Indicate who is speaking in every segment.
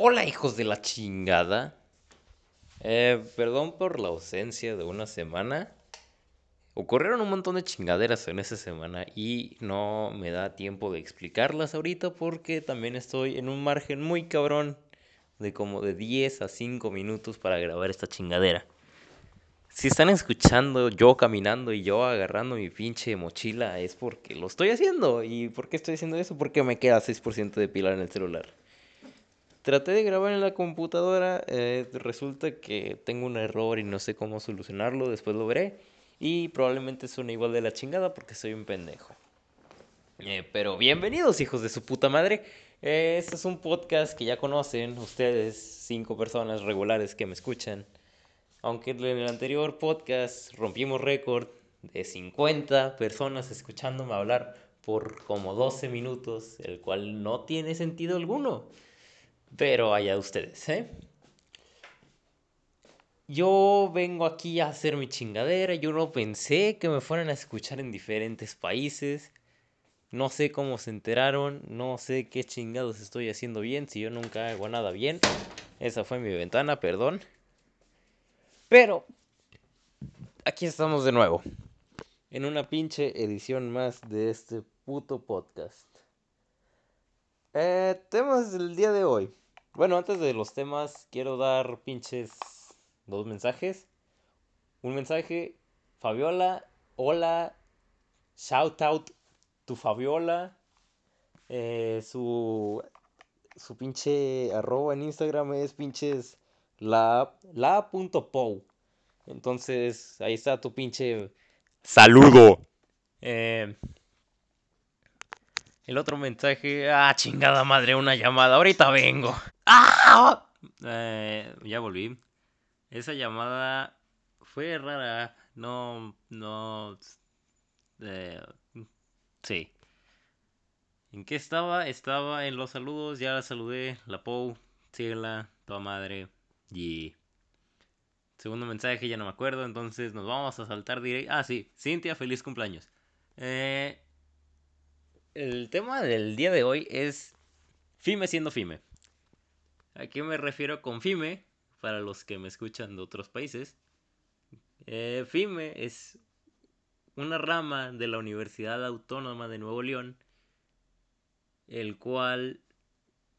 Speaker 1: Hola hijos de la chingada. Eh, perdón por la ausencia de una semana. Ocurrieron un montón de chingaderas en esa semana y no me da tiempo de explicarlas ahorita porque también estoy en un margen muy cabrón de como de 10 a 5 minutos para grabar esta chingadera. Si están escuchando yo caminando y yo agarrando mi pinche mochila es porque lo estoy haciendo. ¿Y por qué estoy haciendo eso? Porque me queda 6% de pila en el celular. Traté de grabar en la computadora, eh, resulta que tengo un error y no sé cómo solucionarlo, después lo veré. Y probablemente suene igual de la chingada porque soy un pendejo. Eh, pero bienvenidos hijos de su puta madre. Eh, este es un podcast que ya conocen ustedes, cinco personas regulares que me escuchan. Aunque en el anterior podcast rompimos récord de 50 personas escuchándome hablar por como 12 minutos, el cual no tiene sentido alguno. Pero allá ustedes, ¿eh? Yo vengo aquí a hacer mi chingadera, yo no pensé que me fueran a escuchar en diferentes países. No sé cómo se enteraron, no sé qué chingados estoy haciendo bien, si yo nunca hago nada bien. Esa fue mi ventana, perdón. Pero aquí estamos de nuevo. En una pinche edición más de este puto podcast. Eh, temas del día de hoy. Bueno, antes de los temas, quiero dar pinches dos mensajes. Un mensaje, Fabiola, hola, shout out to Fabiola. Eh, su, su pinche arroba en Instagram es pinches la, la.pou. Entonces, ahí está tu pinche saludo. Eh, el otro mensaje, ah, chingada madre, una llamada, ahorita vengo. ¡Ah! Eh, ya volví. Esa llamada fue rara, no, no, eh, sí. ¿En qué estaba? Estaba en los saludos, ya la saludé, la Pou, síguela, toda madre. Y segundo mensaje, ya no me acuerdo, entonces nos vamos a saltar directo. Ah, sí, Cintia, feliz cumpleaños. Eh, el tema del día de hoy es FIME siendo FIME. ¿A qué me refiero con FIME? Para los que me escuchan de otros países. Eh, FIME es una rama de la Universidad Autónoma de Nuevo León, el cual,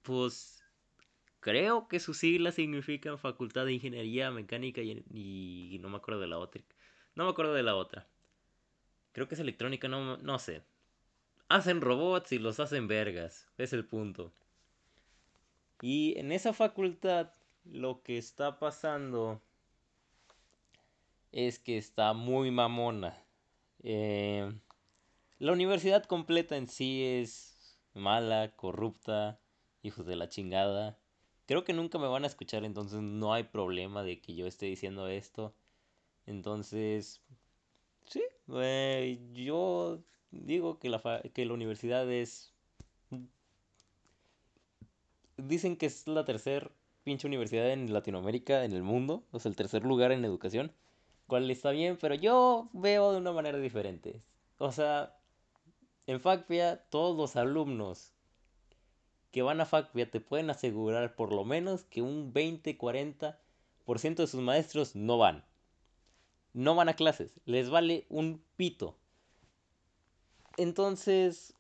Speaker 1: pues, Creo que sus siglas significan Facultad de Ingeniería Mecánica y, no me acuerdo de la otra. No me acuerdo de la otra. Creo que es electrónica, no, no sé. Hacen robots y los hacen vergas. Es el punto. Y en esa facultad lo que está pasando es que está muy mamona. Eh, la universidad completa en sí es mala, corrupta, hijos de la chingada. Creo que nunca me van a escuchar, entonces no hay problema de que yo esté diciendo esto. Entonces, sí, eh, yo digo que la, que la universidad es... Dicen que es la tercer pinche universidad en Latinoamérica, en el mundo, o sea, el tercer lugar en educación, cual está bien, pero yo veo de una manera diferente. O sea, en FACPIA todos los alumnos que van a FACPIA te pueden asegurar por lo menos que un 20-40% de sus maestros no van. No van a clases, les vale un pito. Entonces,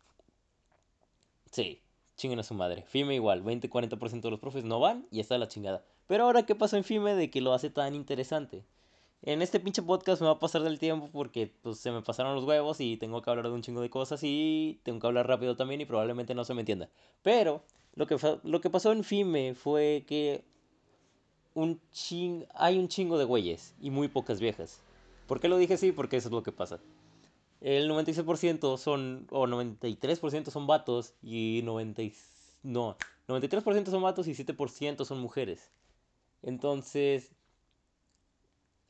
Speaker 1: sí, chinguen a su madre. FIME igual, 20-40% de los profes no van y está la chingada. Pero ahora, ¿qué pasó en FIME de que lo hace tan interesante? En este pinche podcast me va a pasar del tiempo porque pues, se me pasaron los huevos y tengo que hablar de un chingo de cosas y tengo que hablar rápido también y probablemente no se me entienda. Pero lo que, lo que pasó en FIME fue que un ching, hay un chingo de güeyes y muy pocas viejas. ¿Por qué lo dije así? Porque eso es lo que pasa. El 96% son, o 93% son vatos y 90, no, 93% son vatos y 7% son mujeres. Entonces,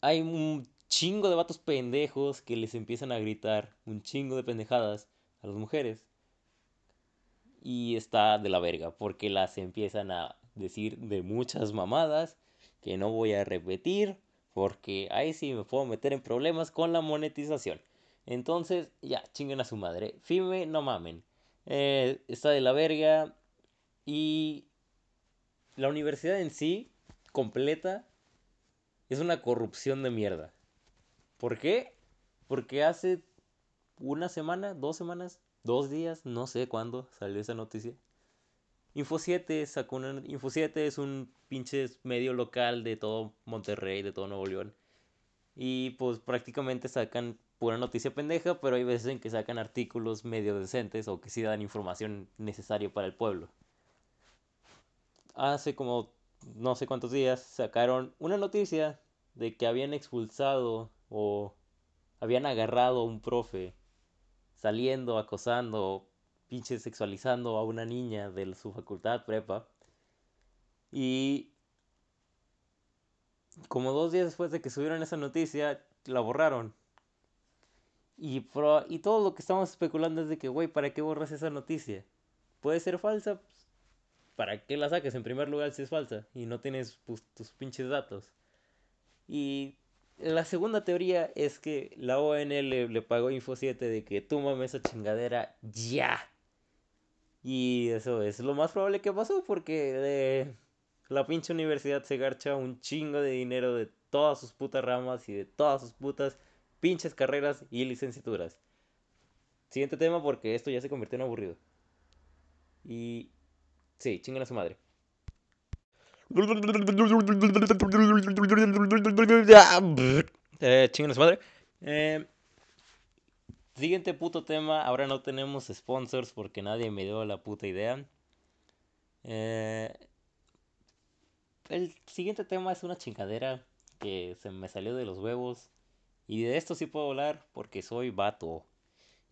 Speaker 1: hay un chingo de vatos pendejos que les empiezan a gritar un chingo de pendejadas a las mujeres. Y está de la verga, porque las empiezan a decir de muchas mamadas que no voy a repetir, porque ahí sí me puedo meter en problemas con la monetización. Entonces, ya, chinguen a su madre. Fime, no mamen. Eh, está de la verga. Y la universidad en sí, completa, es una corrupción de mierda. ¿Por qué? Porque hace una semana, dos semanas, dos días, no sé cuándo salió esa noticia. Info 7 sacó una. Info 7 es un pinche medio local de todo Monterrey, de todo Nuevo León. Y pues prácticamente sacan pura noticia pendeja, pero hay veces en que sacan artículos medio decentes o que sí dan información necesaria para el pueblo. Hace como no sé cuántos días sacaron una noticia de que habían expulsado o habían agarrado a un profe saliendo, acosando, pinche sexualizando a una niña de su facultad prepa. Y como dos días después de que subieron esa noticia, la borraron. Y, y todo lo que estamos especulando es de que, güey, ¿para qué borras esa noticia? Puede ser falsa. Pues, ¿Para qué la saques en primer lugar si es falsa? Y no tienes pues, tus pinches datos. Y la segunda teoría es que la ON le, pagó Info 7 de que tú mames esa chingadera ya. Y eso es lo más probable que pasó porque de la pinche universidad se garcha un chingo de dinero de todas sus putas ramas y de todas sus putas pinches carreras y licenciaturas. Siguiente tema porque esto ya se convirtió en aburrido. Y sí, chingan a su madre. Eh, a su madre. Eh, siguiente puto tema. Ahora no tenemos sponsors porque nadie me dio la puta idea. Eh, el siguiente tema es una chingadera que se me salió de los huevos. Y de esto sí puedo hablar porque soy vato.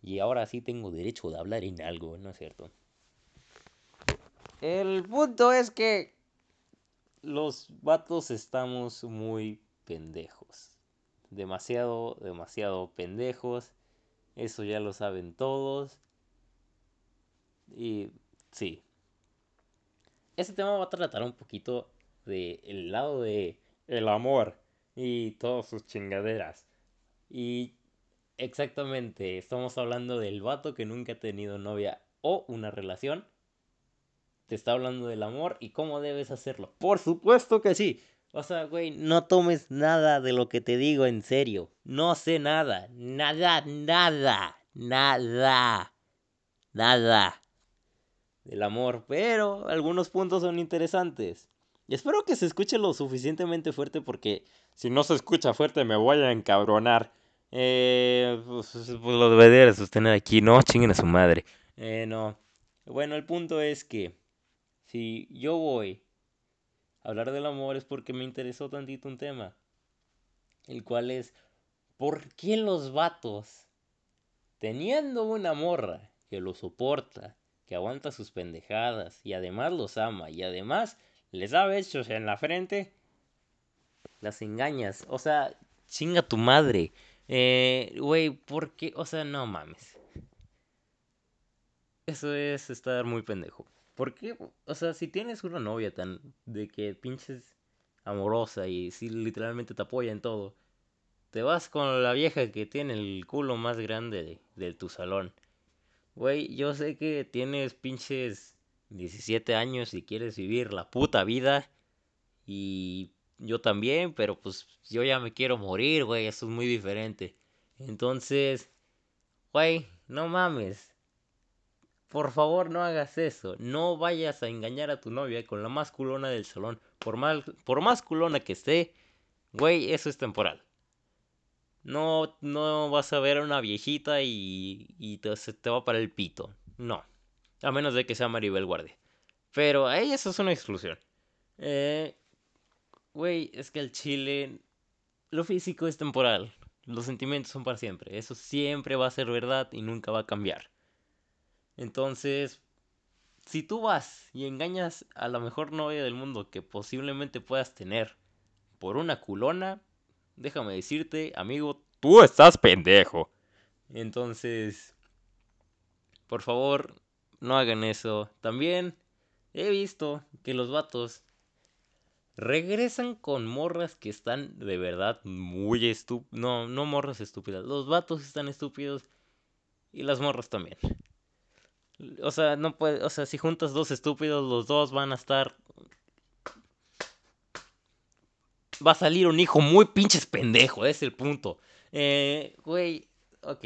Speaker 1: Y ahora sí tengo derecho de hablar en algo, ¿no es cierto? El punto es que los vatos estamos muy pendejos. Demasiado, demasiado pendejos. Eso ya lo saben todos. Y sí. Este tema va a tratar un poquito de el lado de el amor y todas sus chingaderas. Y exactamente, estamos hablando del vato que nunca ha tenido novia o una relación. Te está hablando del amor y cómo debes hacerlo. Por supuesto que sí. O sea, güey, no tomes nada de lo que te digo en serio. No sé nada. Nada, nada. Nada. Nada. Del amor. Pero algunos puntos son interesantes. Y espero que se escuche lo suficientemente fuerte porque si no se escucha fuerte me voy a encabronar. Eh, pues, pues, sostener aquí, no, chinguen a su madre. Eh, no. Bueno, el punto es que si yo voy a hablar del amor es porque me interesó tantito un tema. El cual es, ¿por qué los vatos, teniendo una morra que lo soporta, que aguanta sus pendejadas y además los ama y además les da besos en la frente, las engañas. O sea, chinga tu madre. Eh, güey, ¿por qué? O sea, no mames. Eso es estar muy pendejo. ¿Por qué? O sea, si tienes una novia tan de que pinches amorosa y si literalmente te apoya en todo, te vas con la vieja que tiene el culo más grande de, tu salón. Güey, yo sé que tienes pinches 17 años y quieres vivir la puta vida. Y yo también, pero pues yo ya me quiero morir, güey, eso es muy diferente. Entonces, güey, no mames. Por favor, no hagas eso. No vayas a engañar a tu novia con la más culona del salón. Por, mal, por más culona que esté, güey, eso es temporal. No, no vas a ver a una viejita y, y te, te va para el pito. No. A menos de que sea Maribel Guardia. Pero ahí eso es una exclusión. Eh, güey, es que el chile. Lo físico es temporal. Los sentimientos son para siempre. Eso siempre va a ser verdad y nunca va a cambiar. Entonces, si tú vas y engañas a la mejor novia del mundo que posiblemente puedas tener por una culona, déjame decirte, amigo, tú estás pendejo. Entonces, por favor, no hagan eso. También he visto que los vatos regresan con morras que están de verdad muy estúpidas. No, no morras estúpidas. Los vatos están estúpidos y las morras también. O sea, no puede, o sea, si juntas dos estúpidos, los dos van a estar va a salir un hijo muy pinches pendejo, es el punto. Eh, güey, ok,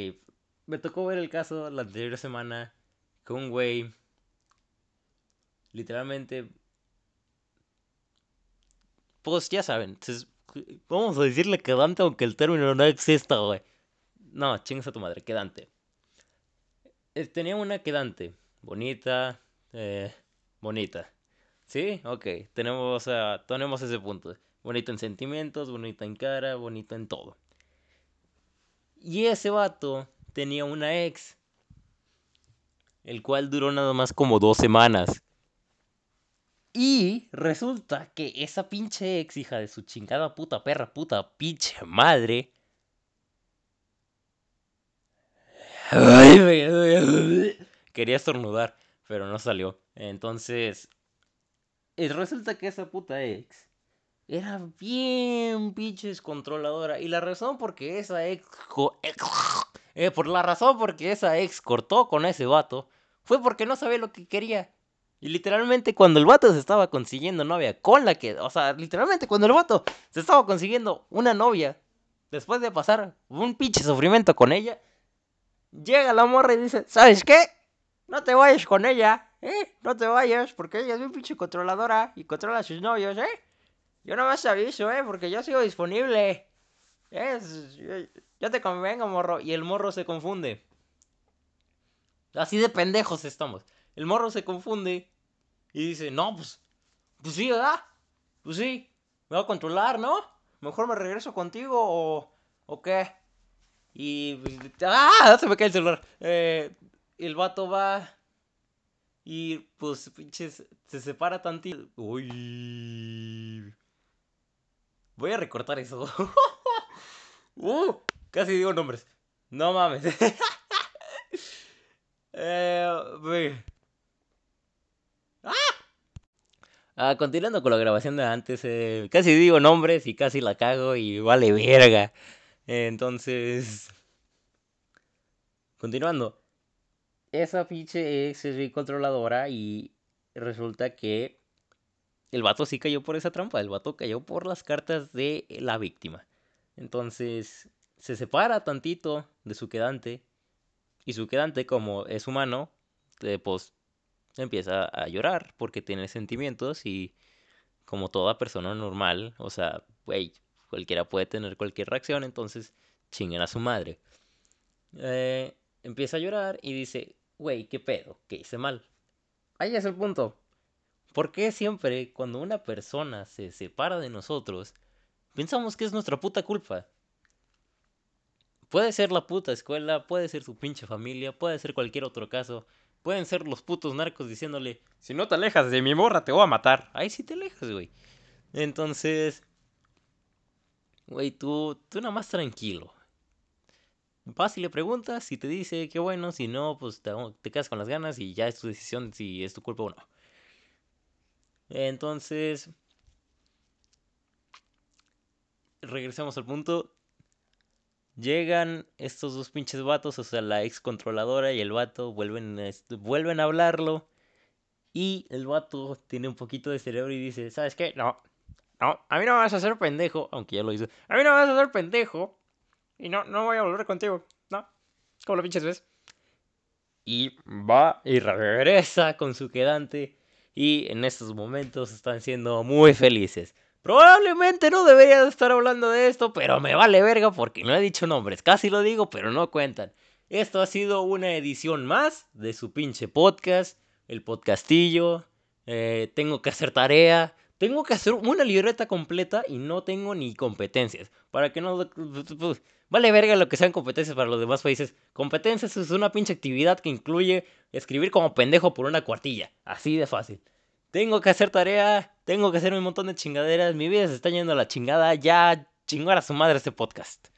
Speaker 1: me tocó ver el caso la anterior semana con un güey, literalmente, pues ya saben, vamos a decirle quedante aunque el término no exista, güey. No, chingas a tu madre, quedante. Eh, tenía una quedante, bonita, eh, bonita. ¿Sí? Ok, tenemos, tenemos ese punto. Bonita en sentimientos, bonita en cara, bonita en todo. Y ese vato tenía una ex, el cual duró nada más como dos semanas. Y resulta que esa pinche ex, hija de su chingada puta perra, puta pinche madre. Quería estornudar, pero no salió. Entonces, resulta que esa puta ex era bien pinches controladora. Y la razón por que esa ex. Eh, por la razón por que esa ex cortó con ese vato. Fue porque no sabía lo que quería. Y literalmente cuando el vato se estaba consiguiendo novia con la que. O sea, literalmente cuando el vato se estaba consiguiendo una novia. Después de pasar un pinche sufrimiento con ella. Llega la morra y dice: ¿Sabes qué? No te vayas con ella. ¿Eh? No te vayas. Porque ella es bien pinche controladora. Y controla a sus novios, ¿eh? Yo no más aviso, eh, porque yo sigo disponible. Es, yo, te convengo, morro. Y el morro se confunde. Así de pendejos estamos. El morro se confunde y dice, no, pues, pues sí, ¿verdad? Pues sí, me voy a controlar, ¿no? Mejor me regreso contigo o, o qué. Y, ¡ah! Se me cae el celular. Eh, el vato va y, pues, pinches, se separa tantito. Uy. Voy a recortar eso. uh, casi digo nombres. No mames. eh, ¡Ah! Ah. continuando con la grabación de antes, eh, casi digo nombres y casi la cago y vale verga. entonces, continuando. Esa pinche ex es controladora y resulta que el vato sí cayó por esa trampa, el vato cayó por las cartas de la víctima. Entonces se separa tantito de su quedante y su quedante como es humano, pues empieza a llorar porque tiene sentimientos y como toda persona normal, o sea, güey, cualquiera puede tener cualquier reacción, entonces chinguen a su madre. Eh, empieza a llorar y dice, güey, ¿qué pedo? ¿Qué hice mal? Ahí es el punto. ¿Por qué siempre cuando una persona se separa de nosotros, pensamos que es nuestra puta culpa? Puede ser la puta escuela, puede ser su pinche familia, puede ser cualquier otro caso. Pueden ser los putos narcos diciéndole, si no te alejas de mi morra te voy a matar. Ahí sí te alejas, güey. Entonces, güey, tú, tú nada más tranquilo. Vas y le preguntas, si te dice que bueno, si no, pues te, te quedas con las ganas y ya es tu decisión si es tu culpa o no. Entonces, regresamos al punto. Llegan estos dos pinches vatos, o sea, la ex controladora y el vato vuelven, vuelven a hablarlo. Y el vato tiene un poquito de cerebro y dice, ¿sabes qué? No, no, a mí no me vas a hacer pendejo, aunque ya lo hizo. A mí no me vas a hacer pendejo. Y no, no voy a volver contigo. No, como lo pinches ves. Y va y regresa con su quedante y en estos momentos están siendo muy felices. Probablemente no debería estar hablando de esto, pero me vale verga porque no he dicho nombres. Casi lo digo, pero no cuentan. Esto ha sido una edición más de su pinche podcast, el podcastillo. Eh, tengo que hacer tarea. Tengo que hacer una libreta completa y no tengo ni competencias. Para que no... Vale verga lo que sean competencias para los demás países. Competencias es una pinche actividad que incluye escribir como pendejo por una cuartilla. Así de fácil. Tengo que hacer tarea, tengo que hacer un montón de chingaderas. Mi vida se está yendo a la chingada. Ya chingar a su madre este podcast.